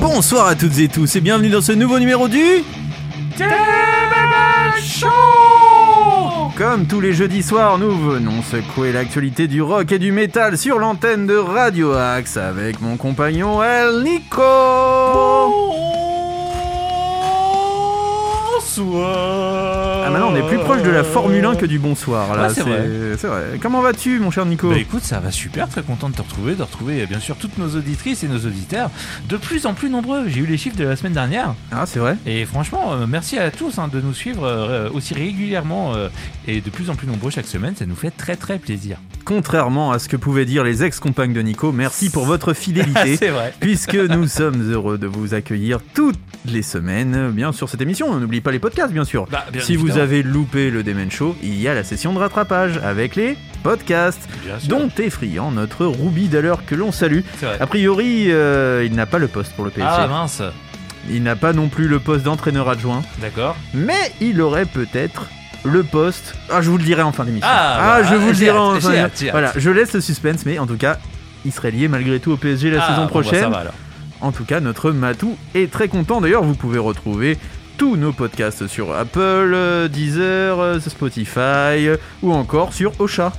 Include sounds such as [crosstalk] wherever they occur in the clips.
Bonsoir à toutes et tous et bienvenue dans ce nouveau numéro du Comme tous les jeudis soirs, nous venons secouer l'actualité du rock et du métal sur l'antenne de Radio Axe avec mon compagnon El Nico. Bonsoir. Est plus proche de la Formule 1 que du bonsoir là. Ouais, c'est vrai. Comment vas-tu mon cher Nico? Bah écoute, ça va super, très content de te retrouver, de retrouver bien sûr toutes nos auditrices et nos auditeurs, de plus en plus nombreux. J'ai eu les chiffres de la semaine dernière Ah c'est vrai et franchement, euh, merci à tous hein, de nous suivre euh, aussi régulièrement euh, et de plus en plus nombreux chaque semaine. Ça nous fait très très plaisir. Contrairement à ce que pouvaient dire les ex-compagnes de Nico, merci pour votre fidélité. [laughs] C'est vrai. puisque nous sommes heureux de vous accueillir toutes les semaines, bien sur cette émission. N'oubliez pas les podcasts, bien sûr. Bah, bien si vous avez loupé le Demen Show, il y a la session de rattrapage avec les podcasts, dont est friand notre Ruby d'alors que l'on salue. A priori, euh, il n'a pas le poste pour le PSG. Ah mince, Il n'a pas non plus le poste d'entraîneur adjoint, d'accord. mais il aurait peut-être le poste. Ah, je vous le dirai en fin d'émission. Ah, je bah, vous le dirai en fin hâte. Voilà, je laisse le suspense, mais en tout cas, il serait lié malgré tout au PSG la Ah, saison bon, bah, prochaine. ça va alors. En tout cas, notre Matou est très content. D'ailleurs, vous pouvez retrouver tous nos podcasts sur Apple, euh, Deezer, euh, Spotify euh, ou encore sur Ocha.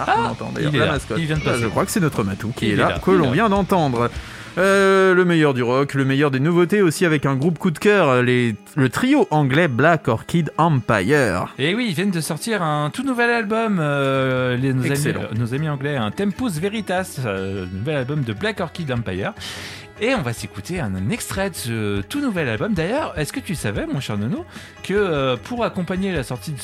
Ah, on entend d'ailleurs la là. mascotte. Il vient de Ah, je crois que c'est notre Matou qui Il est là, là. que l'on vient d'entendre. Euh, le meilleur du rock, le meilleur des nouveautés aussi avec un groupe coup de cœur, les- le trio anglais Black Orchid Empire. Et oui, ils viennent de sortir un tout nouvel album, euh, les, nos, amis, Excellent. euh, nos amis anglais, un Tempus Veritas, nouvel album de Black Orchid Empire. Et on va s'écouter un, extrait de ce tout nouvel album. D'ailleurs, est-ce que tu savais, mon cher Nono, que euh, pour accompagner la sortie de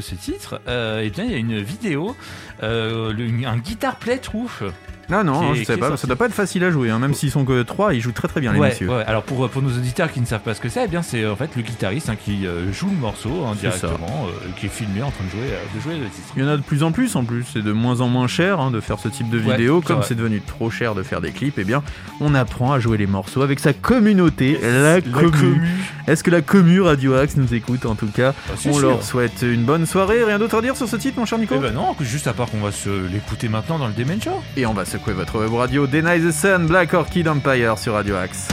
ce, titre, euh, eh il y a une vidéo, euh, un guitar playthrough. Non, non, Qui est- je qui sais est pas, ça doit pas être facile à jouer, hein, même s'ils sont que trois, ils jouent très très bien les Ouais, messieurs. ouais. Alors pour, pour nos auditeurs qui ne savent pas ce que c'est, eh bien c'est en fait le guitariste hein, qui euh, joue le morceau hein, directement, euh, qui est filmé en train de jouer, euh, de jouer le titre. Il y en a de plus en plus en plus, c'est de moins en moins cher de faire ce type de vidéo, comme c'est devenu trop cher de faire des clips, et bien on apprend à jouer les morceaux avec sa communauté, la, commu. Est-ce que la commu Radio Axe nous écoute en tout cas? Ah, On sûr. leur souhaite une bonne soirée, rien d'autre à dire sur ce titre mon cher Nico? Eh ben non, juste à part qu'on va se l'écouter maintenant dans le Demen Show. Et on va secouer votre web radio Deny the Sun, Black Orchid Empire sur Radio Axe.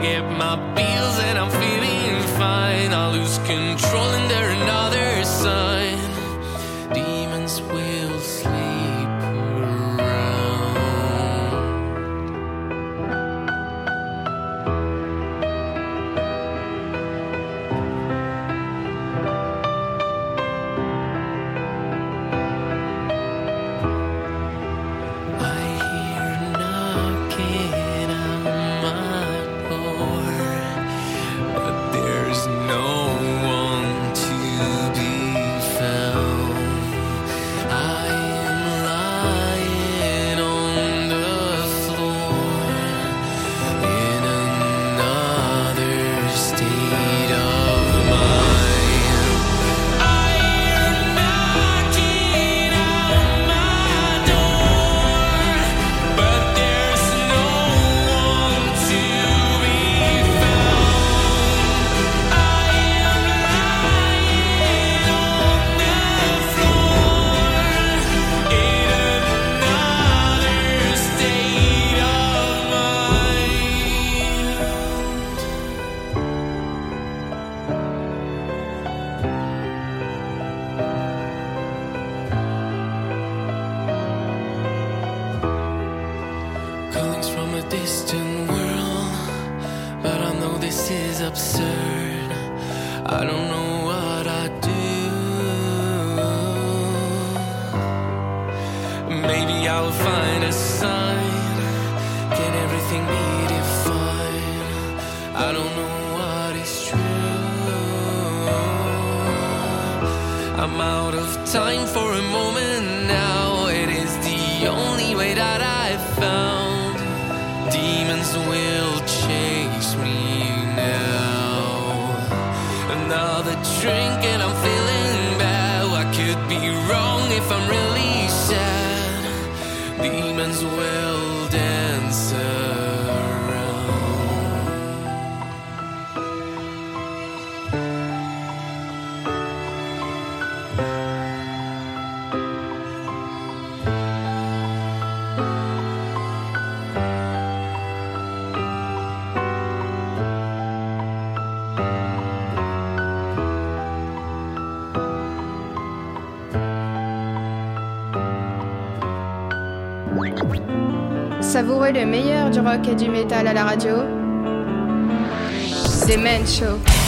Get my bills and I'm feeling fine. I lose control I'll find a sign. Can everything be defined? I don't know what is true. I'm out of time for a moment now. It is the only way that I've found. Demons will chase me now. Another drink and I'm feeling bad. I could be wrong if I'm really. Demons will le meilleur du rock et du métal à la radio. Demen Show.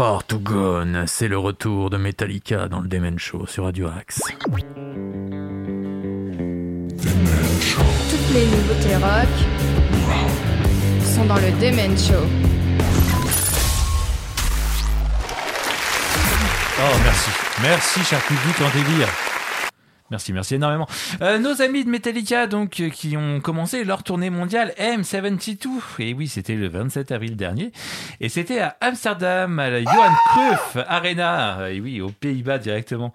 Too Far To Gone, c'est le retour de Metallica dans le Demen Show sur Radio Axe. Toutes les nouveautés rock sont dans le Demen Show. Oh, merci. Merci, cher public en délire. Merci, merci énormément. Euh, nos amis de Metallica, donc, euh, qui ont commencé leur tournée mondiale M72. Et oui, c'était le 27 avril dernier. Et c'était à Amsterdam, à la Johan Cruyff Arena. Et oui, aux Pays-Bas directement.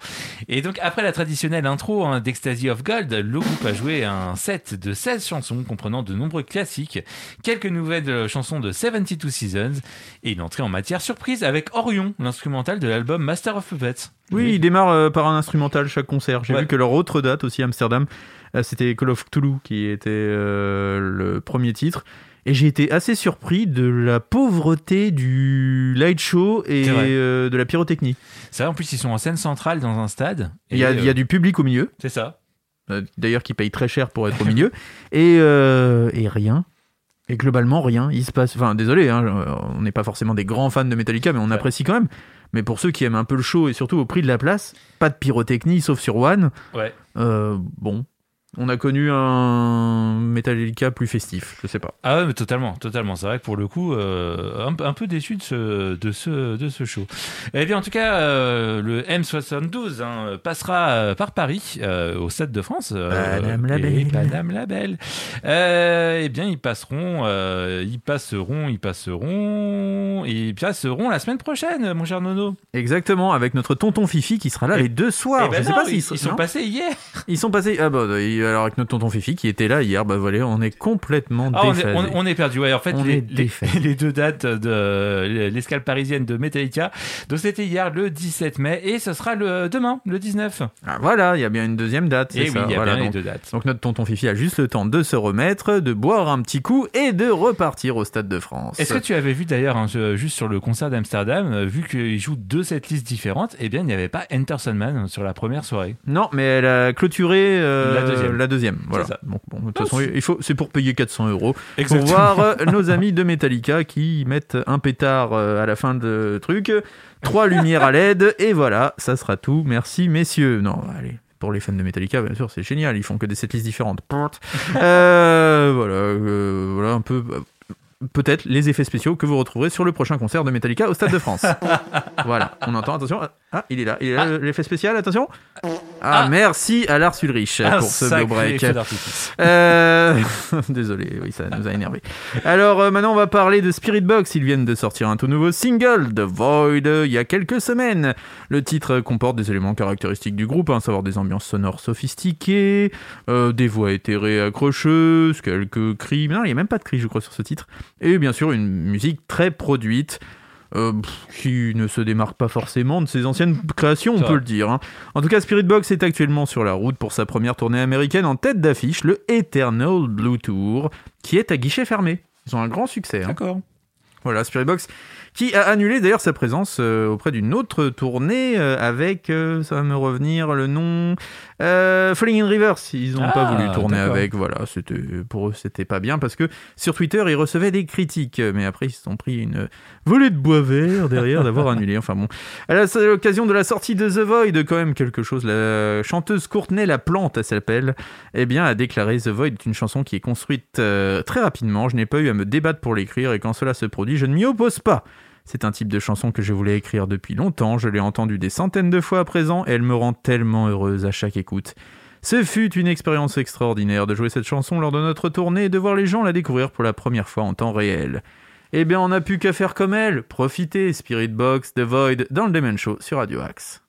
Et donc, après la traditionnelle intro hein, d'Ecstasy of Gold, le groupe a joué un set de 16 chansons comprenant de nombreux classiques, quelques nouvelles chansons de 72 Seasons et une entrée en matière surprise avec Orion, l'instrumental de l'album Master of Puppets. Oui, il démarre euh, par un instrumental chaque concert. J'ai Ouais. vu que leur autre date aussi, Amsterdam, euh, c'était Call of Cthulhu qui était euh, le premier titre. Et j'ai été assez surpris de la pauvreté du light show et euh, de la pyrotechnie. C'est vrai, en plus, ils sont en scène centrale dans un stade. Il y, a, y du public au milieu, C'est ça. d'ailleurs qui paye très cher pour être au milieu, [laughs] et, euh, et rien. Et globalement, rien. Il se passe. Enfin, désolé, hein, on n'est pas forcément des grands fans de Metallica, mais on Ouais. apprécie quand même. Mais pour ceux qui aiment un peu le show et surtout au prix de la place, pas de pyrotechnie sauf sur One. Ouais. Euh, bon, on a connu un Metallica plus festif, je sais pas. Ah ouais, mais totalement, totalement. C'est vrai que pour le coup, euh, un, un peu déçu de ce, de ce, de ce show. Eh bien, en tout cas, euh, le M72 hein, passera euh, par Paris, euh, au Stade de France. euh, Madame la et Belle. Madame la Belle. Euh, eh bien, ils passeront, euh, ils passeront, ils passeront, ils passeront la semaine prochaine, mon cher Nono. Exactement, avec notre tonton Fifi qui sera là Eh- les deux soirs. Eh ben je sais non, pas ils, s'ils ils sont passés hier. Ils sont passés. Ah bah, alors avec notre tonton Fifi qui était là hier, bah voilà, on est complètement Ah, on, est, déphasé. on- on est perdu. Ouais, en fait, On les, les- [laughs] les deux dates de l'escale parisienne de Metallica. Donc, c'était hier le 17 mai et ce sera le demain, le 19. Ah, voilà, il y a bien une deuxième date, Et oui, il y a voilà, bien donc, les deux dates. donc notre tonton Fifi a juste le temps de se remettre, de boire un petit coup et de repartir au Stade de France. Est-ce que tu avais vu d'ailleurs, hein, juste sur le concert d'Amsterdam, euh, vu qu'ils jouent deux setlists différentes, eh bien, il n'y avait pas Enter Sandman sur la première soirée. Non, mais elle a clôturé euh, La deuxième. Voilà. C'est ça. Donc, bon, de toute façon, c'est- il faut, c'est pour payer 400 euros pour voir euh, [laughs] nos amis de Metallica qui mettent un pétard euh, à la fin de truc, trois lumières à LED et voilà, ça sera tout. Merci messieurs. Non, allez. Pour les fans de Metallica, bien sûr, c'est génial. Ils font que des setlists différentes. [laughs] Euh, voilà, euh, voilà un peu. Euh, Peut-être les effets spéciaux que vous retrouverez sur le prochain concert de Metallica au Stade de France. [laughs] voilà, on entend, attention. Ah, il est là, il est là, l'effet spécial, attention. Ah, Ah. merci à Lars Ulrich Un pour ce beau break. Euh, [laughs] Désolé, oui, ça nous a énervé. Alors euh, maintenant, on va parler de Spirit Box. Ils viennent de sortir un tout nouveau single, The Void, euh, il y a quelques semaines. Le titre comporte des éléments caractéristiques du groupe, hein, à savoir des ambiances sonores sophistiquées, euh, des voix éthérées accrocheuses, quelques cris. Mais non, il n'y a même pas de cris, je crois, sur ce titre. Et bien sûr, une musique très produite. euh, qui ne se démarque pas forcément de ses anciennes créations, on peut le dire. hein. En tout cas, Spirit Box est actuellement sur la route pour sa première tournée américaine en tête d'affiche, le Eternal Blue Tour, qui est à guichet fermé. Ils ont un grand succès. hein. D'accord. Voilà, Spirit Box, qui a annulé d'ailleurs sa présence euh, auprès d'une autre tournée euh, avec, ça va me revenir, le nom, euh, Falling in Reverse. Ils n'ont pas Ah, voulu tourner avec, voilà, c'était pour eux c'était pas bien parce que sur Twitter ils recevaient des critiques, mais après ils se sont pris une volée de bois vert derrière d'avoir annulé. [laughs] Enfin bon, à l'occasion de la sortie de The Void, quand même quelque chose. La chanteuse Courtenay La Plante, elle s'appelle, eh bien, a déclaré The Void est une chanson qui est construite euh, très rapidement. Je n'ai pas eu à me débattre pour l'écrire et quand cela se produit, je ne m'y oppose pas. C'est un type de chanson que je voulais écrire depuis longtemps. Je l'ai entendue des centaines de fois à présent et elle me rend tellement heureuse à chaque écoute. Ce fut une expérience extraordinaire de jouer cette chanson lors de notre tournée et de voir les gens la découvrir pour la première fois en temps réel. Eh bien, on n'a plus qu'à faire comme elle. Profitez, Spirit Box, The Void, dans le Demen Show sur Radio Axe.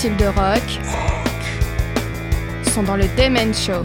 Styles de rock sont dans le Demen Show.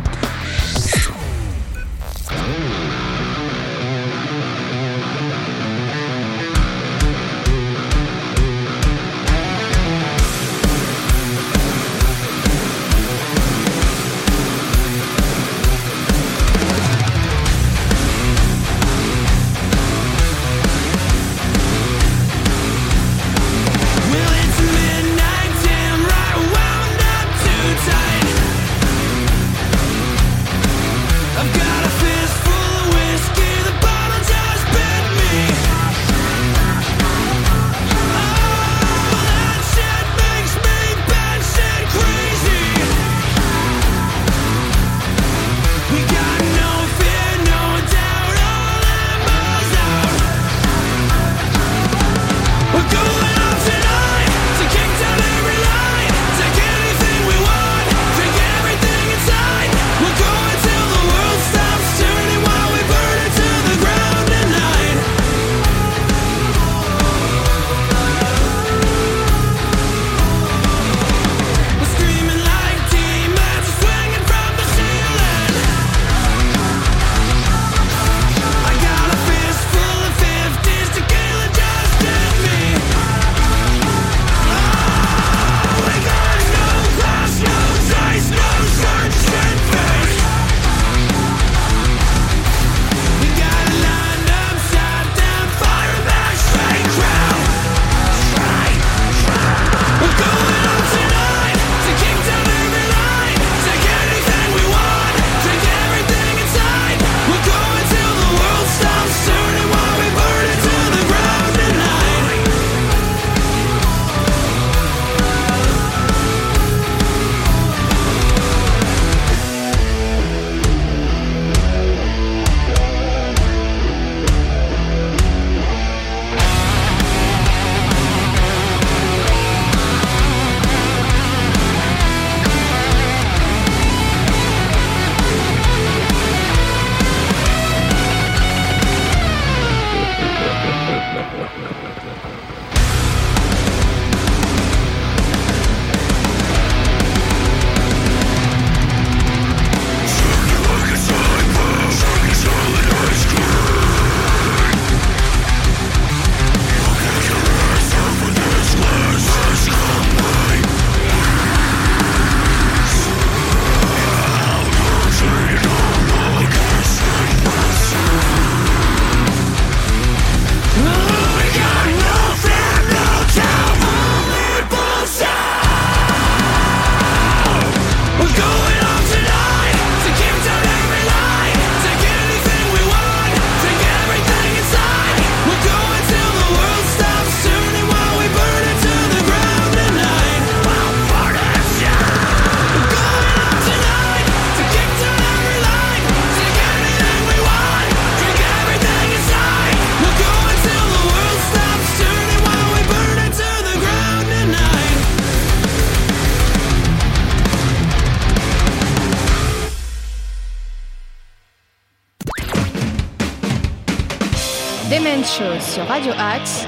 Radio Axe,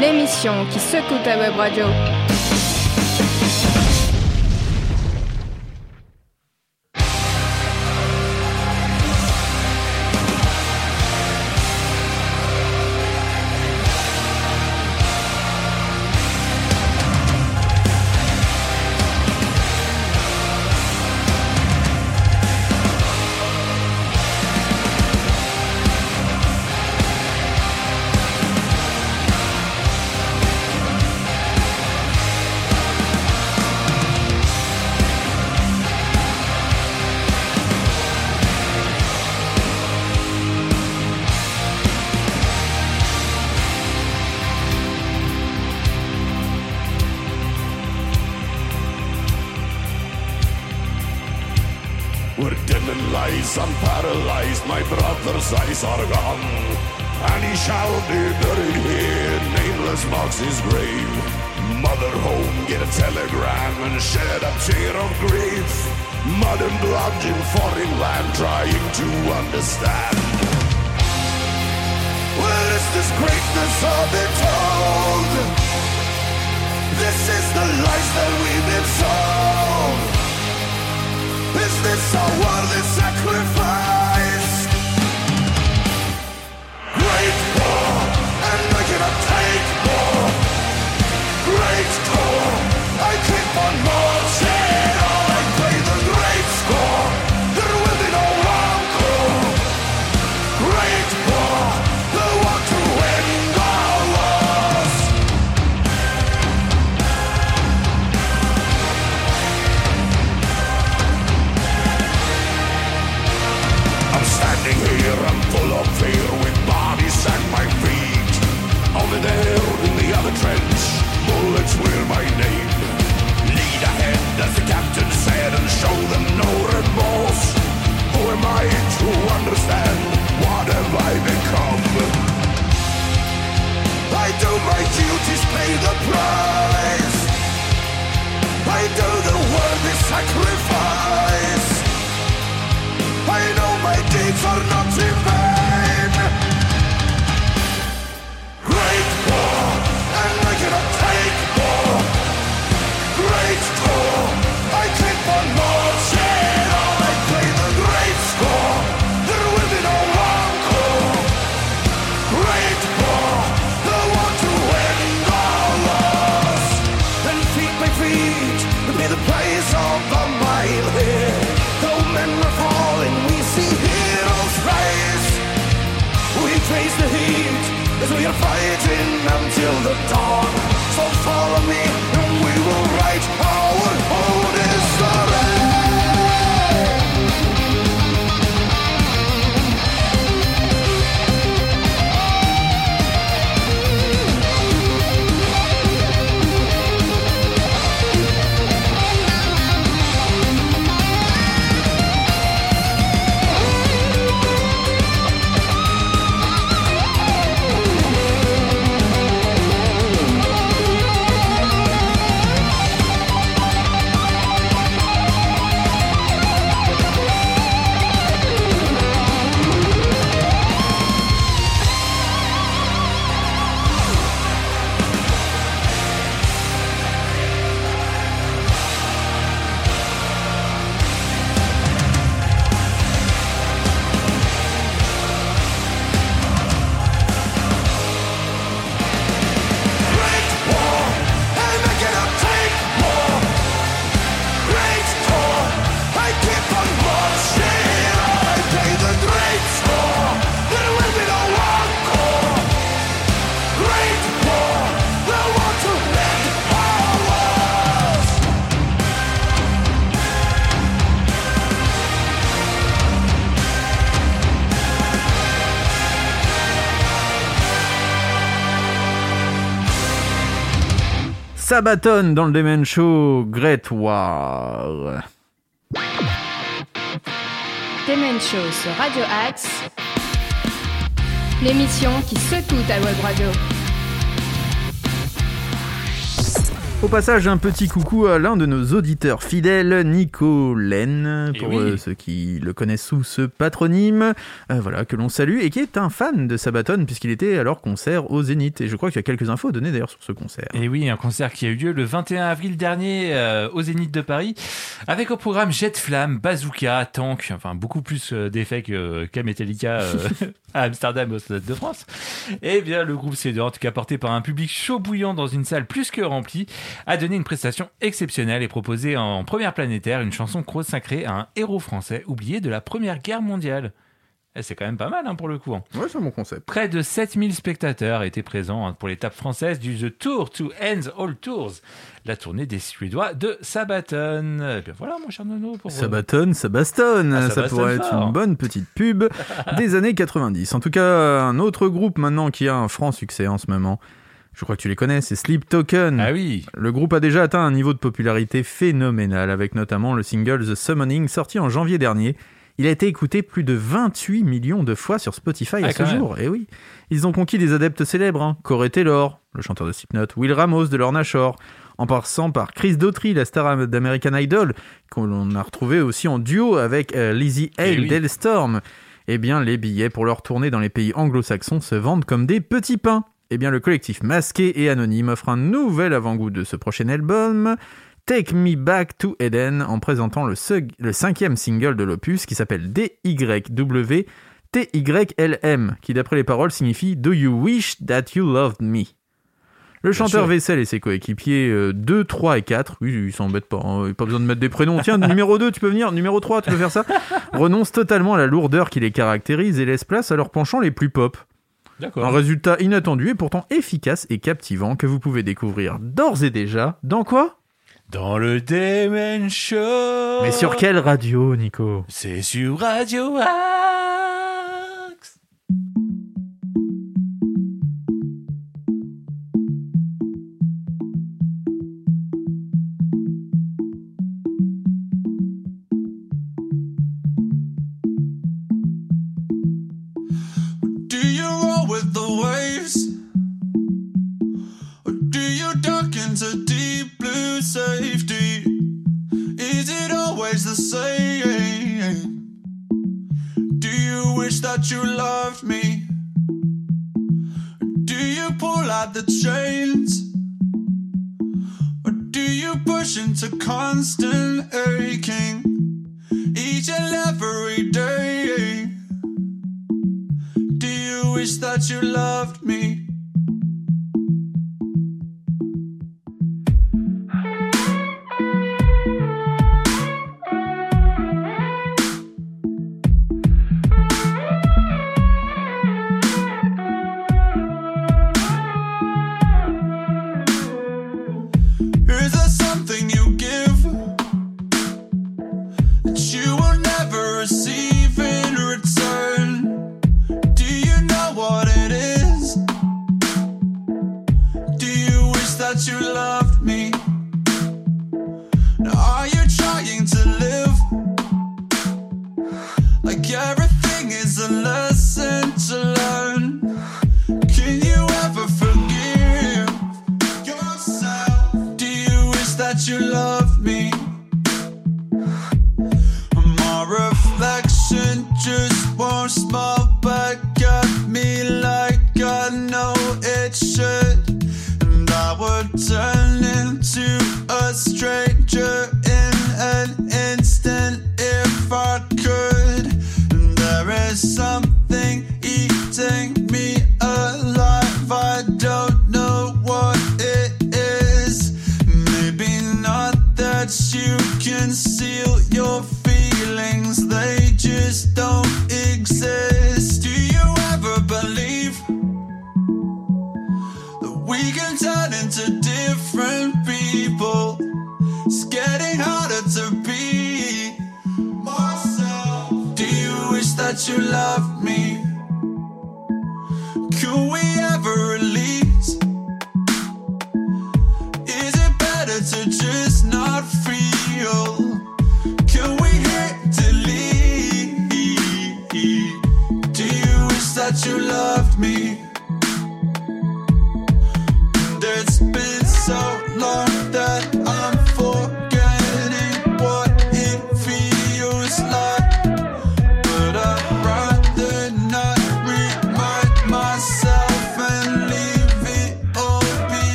l'émission qui secoue ta web radio. This is the lies that we've been sold. Is this our worldly sacrifice? so my duties pay the price. I know the world is sacrifice. I know my deeds are not in vain. until the dawn. So follow me. Sabaton dans le Demen Show Great War. Demen Show sur Radio Axe, l'émission qui secoue ta web radio. Au passage, un petit coucou à l'un de nos auditeurs fidèles, Nico Len, Eh pour oui. euh, ceux qui le connaissent sous ce patronyme, euh, voilà, que l'on salue, et qui est un fan de Sabaton, puisqu'il était à leur concert au Zénith. Et je crois qu'il y a quelques infos à donner d'ailleurs sur ce concert. Et oui, un concert qui a eu lieu le 21 avril dernier euh, au Zénith de Paris, avec au programme Jet Flamme, Bazooka, Tank, enfin beaucoup plus d'effets qu'à Metallica euh, [laughs] à Amsterdam au Stade de France. Et bien le groupe C2, en tout cas porté par un public chaud bouillant dans une salle plus que remplie, a donné une prestation exceptionnelle et proposé en première planétaire une chanson consacrée à un héros français oublié de la Première Guerre mondiale. Eh, C'est quand même pas mal hein, pour le coup. hein. Ouais, c'est mon concept. Près de 7000 spectateurs étaient présents hein, pour l'étape française du The Tour to Ends All Tours, la tournée des Suédois de Sabaton. Et bien voilà, mon cher Nono. Pour... Sabaton, ça bastonne. Ah, ça ça bastonne pourrait être une bonne petite pub [laughs] des années 90. En tout cas, un autre groupe maintenant qui a un franc succès en ce moment. Je crois que tu les connais, c'est Sleep Token. Ah oui, Le groupe a déjà atteint un niveau de popularité phénoménal avec notamment le single The Summoning sorti en janvier dernier. Il a été écouté plus de 28 millions de fois sur Spotify à Ah, ce même. jour. Et oui, ils ont conquis des adeptes célèbres, hein. Corey Taylor, le chanteur de Slipknot, Will Ramos de Lorna Shore, en passant par Chris Daughtry, la star d'American Idol, qu'on a retrouvé aussi en duo avec euh, Lizzie Eh Hale oui. d'Hellstorm. Eh bien, les billets pour leur tournée dans les pays anglo-saxons se vendent comme des petits pains. Eh bien, le collectif masqué et anonyme offre un nouvel avant-goût de ce prochain album, Take Me Back to Eden, en présentant le, cinquième single de l'opus qui s'appelle DYW TYLM, qui d'après les paroles signifie Do You Wish That You Loved Me? Le chanteur sûr. Vessel et ses coéquipiers euh, 2, 3 et 4, oui, ils s'embêtent pas, hein, pas besoin de mettre des prénoms. Tiens, numéro 2, tu peux venir, numéro 3, tu peux faire ça. [laughs] Renoncent totalement à la lourdeur qui les caractérise et laissent place à leurs penchants les plus pop. Un résultat inattendu et pourtant efficace et captivant que vous pouvez découvrir d'ores et déjà dans quoi? Dans le Demen Show. Mais sur quelle radio, Nico? C'est sur Radio Axe.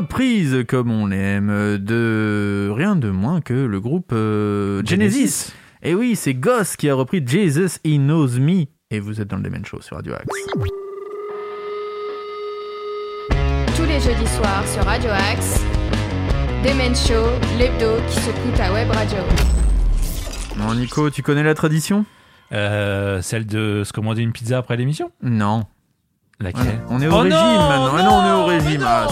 Reprise comme on l'aime de rien de moins que le groupe euh, Genesis. Et oui, c'est Goss qui a repris Jesus He Knows Me. Et vous êtes dans le Demen Show sur Radio Axe. Tous les jeudis soirs sur Radio Axe, Demen Show, l'hebdo qui s'écoute à Web Radio. Bon, Nico, tu connais la tradition? Euh, celle de se commander une pizza après l'émission? Non. Laquelle On est au Oh régime non, maintenant. Ah non, on est au régime. non. Ah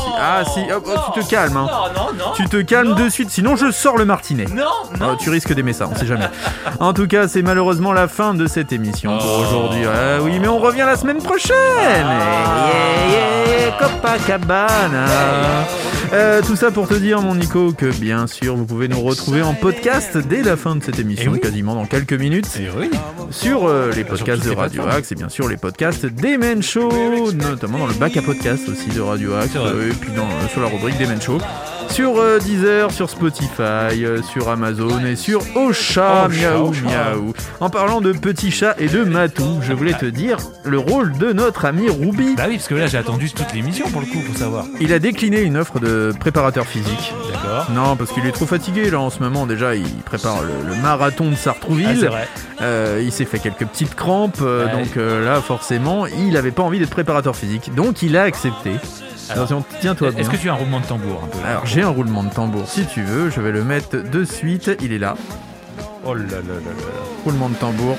si, ah, si. Tu te calmes. Hein. Non, non, non. Tu te calmes de suite, sinon je sors le martinet. Non, non. Oh, tu risques d'aimer ça, on sait jamais. En tout cas, c'est malheureusement la fin de cette émission pour Oh. aujourd'hui. Ah oui, mais on revient la semaine prochaine. Yeah, yeah, Copacabana. Euh, tout ça pour te dire, mon Nico, que bien sûr, vous pouvez nous retrouver en podcast dès la fin de cette émission, Eh oui. quasiment dans quelques minutes, Eh oui. sur euh, les podcasts de Radio. Axe et bien sûr les podcasts des Men Show, notamment dans le bac à podcast aussi de Radio Axe, euh, et puis dans, euh, sur la rubrique des Men Show. Sur euh, Deezer, sur Spotify, euh, sur Amazon et sur Ocha, Ocha, miaou miaou. En parlant de petits chats et de matou, je voulais te dire le rôle de notre ami Ruby. Bah oui, parce que là j'ai attendu toute l'émission pour le coup, faut savoir. Il a décliné une offre de préparateur physique. D'accord. Non, parce qu'il est trop fatigué là en ce moment. Déjà, il prépare le, le marathon de Ah, c'est Sartrouville. vrai. Euh, il s'est fait quelques petites crampes, Ouais. donc là, forcément, il avait pas envie d'être préparateur physique. Donc, il a accepté. Attention, tiens-toi bien. Est-ce que tu as un roulement de tambour un peu Alors, j'ai un roulement de tambour. Si tu veux, je vais le mettre de suite. Il est là. Oh là là là là là. Roulement de tambour.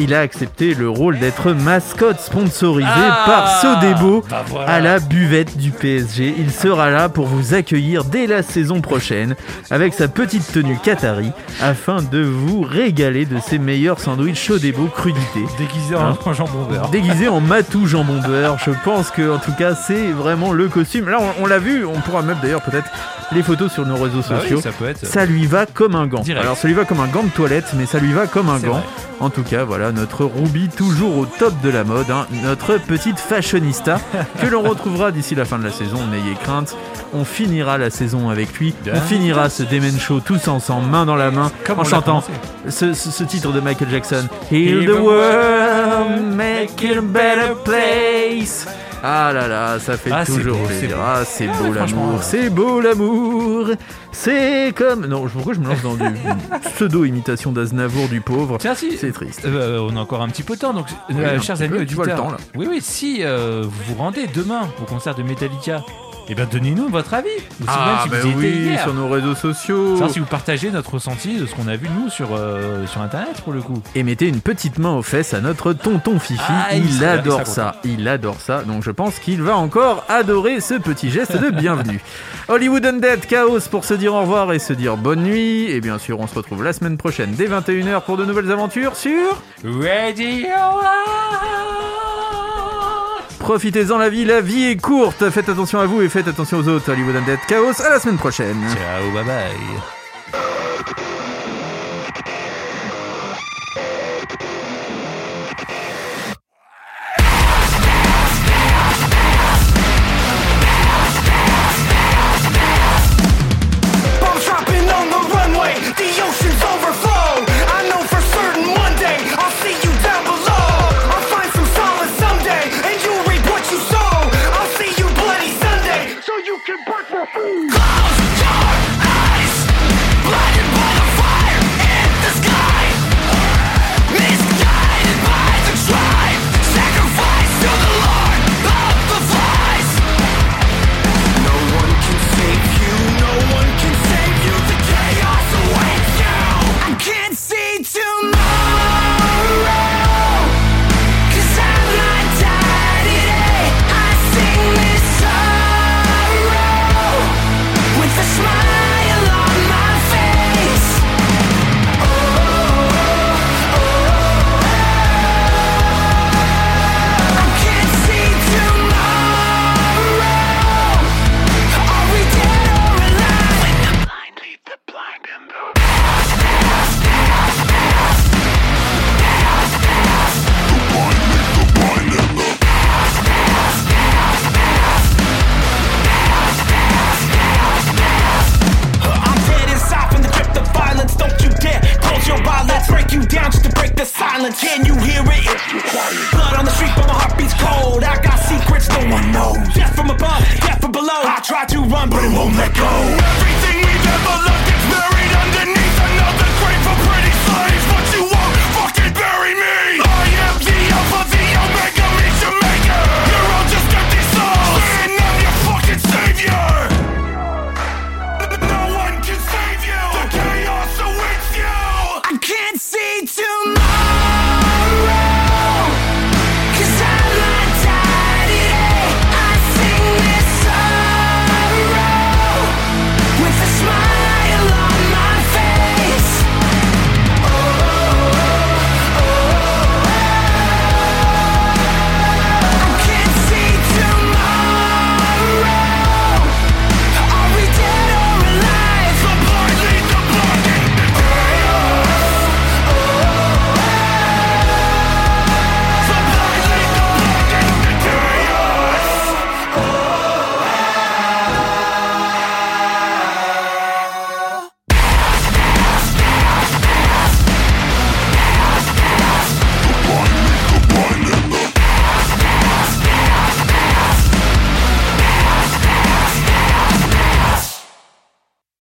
Il a accepté le rôle d'être mascotte sponsorisé Ah par Sodebo. Bah voilà. à la buvette du PSG. Il sera là pour vous accueillir dès la saison prochaine avec sa petite tenue Qatari afin de vous régaler de ses meilleurs sandwichs beaux crudités. Déguisé Hein en [laughs] jambon beurre. Déguisé en matou jambon beurre, je pense que en tout cas c'est vraiment le costume. Là on, on l'a vu, on pourra mettre d'ailleurs peut-être les photos sur nos réseaux Bah sociaux. oui, ça peut être. Ça lui va comme un gant. Direct. Alors ça lui va comme un gant de toilette, mais ça lui va comme un gant. vrai. En tout cas, voilà notre Ruby toujours au top de la mode, hein, notre petite fashionista [laughs] que l'on retrouvera d'ici la fin de la saison. N'ayez crainte, on finira la saison avec lui. Bien. On finira ce Demen Show tous ensemble, main dans la main, Comme en chantant ce, ce- ce titre de Michael Jackson. Heal the world, make it a better place. Ah là là, ça fait Ah, toujours plaisir. beau. Ah, c'est Ah, beau franchement, l'amour, ouais. c'est beau l'amour. C'est comme. Non, pourquoi je me lance dans du [laughs] pseudo-imitation d'Aznavour du pauvre? Tiens, si. C'est triste. Euh, on a encore un petit peu de temps, donc Oui, euh, chers amis peu, tu vois le temps, là. oui oui, si euh, vous vous rendez demain au concert de Metallica, eh bien donnez-nous votre avis. Ah, bah si vous y étiez oui, hier. sur nos réseaux sociaux. Si vous partagez notre ressenti de ce qu'on a vu nous sur euh, sur internet pour le coup. Et mettez une petite main aux fesses à notre tonton Fifi. Ah, il adore ça. Il adore ça. Donc je pense qu'il va encore adorer ce petit geste de bienvenue. [laughs] Hollywood Undead Chaos pour se dire au revoir et se dire bonne nuit. Et bien sûr, on se retrouve la semaine prochaine dès 21h pour de nouvelles aventures sur. Radio Profitez-en la vie, la vie est courte. Faites attention à vous et faites attention aux autres. Hollywood Undead Chaos, à la semaine prochaine. Ciao, bye bye. To run,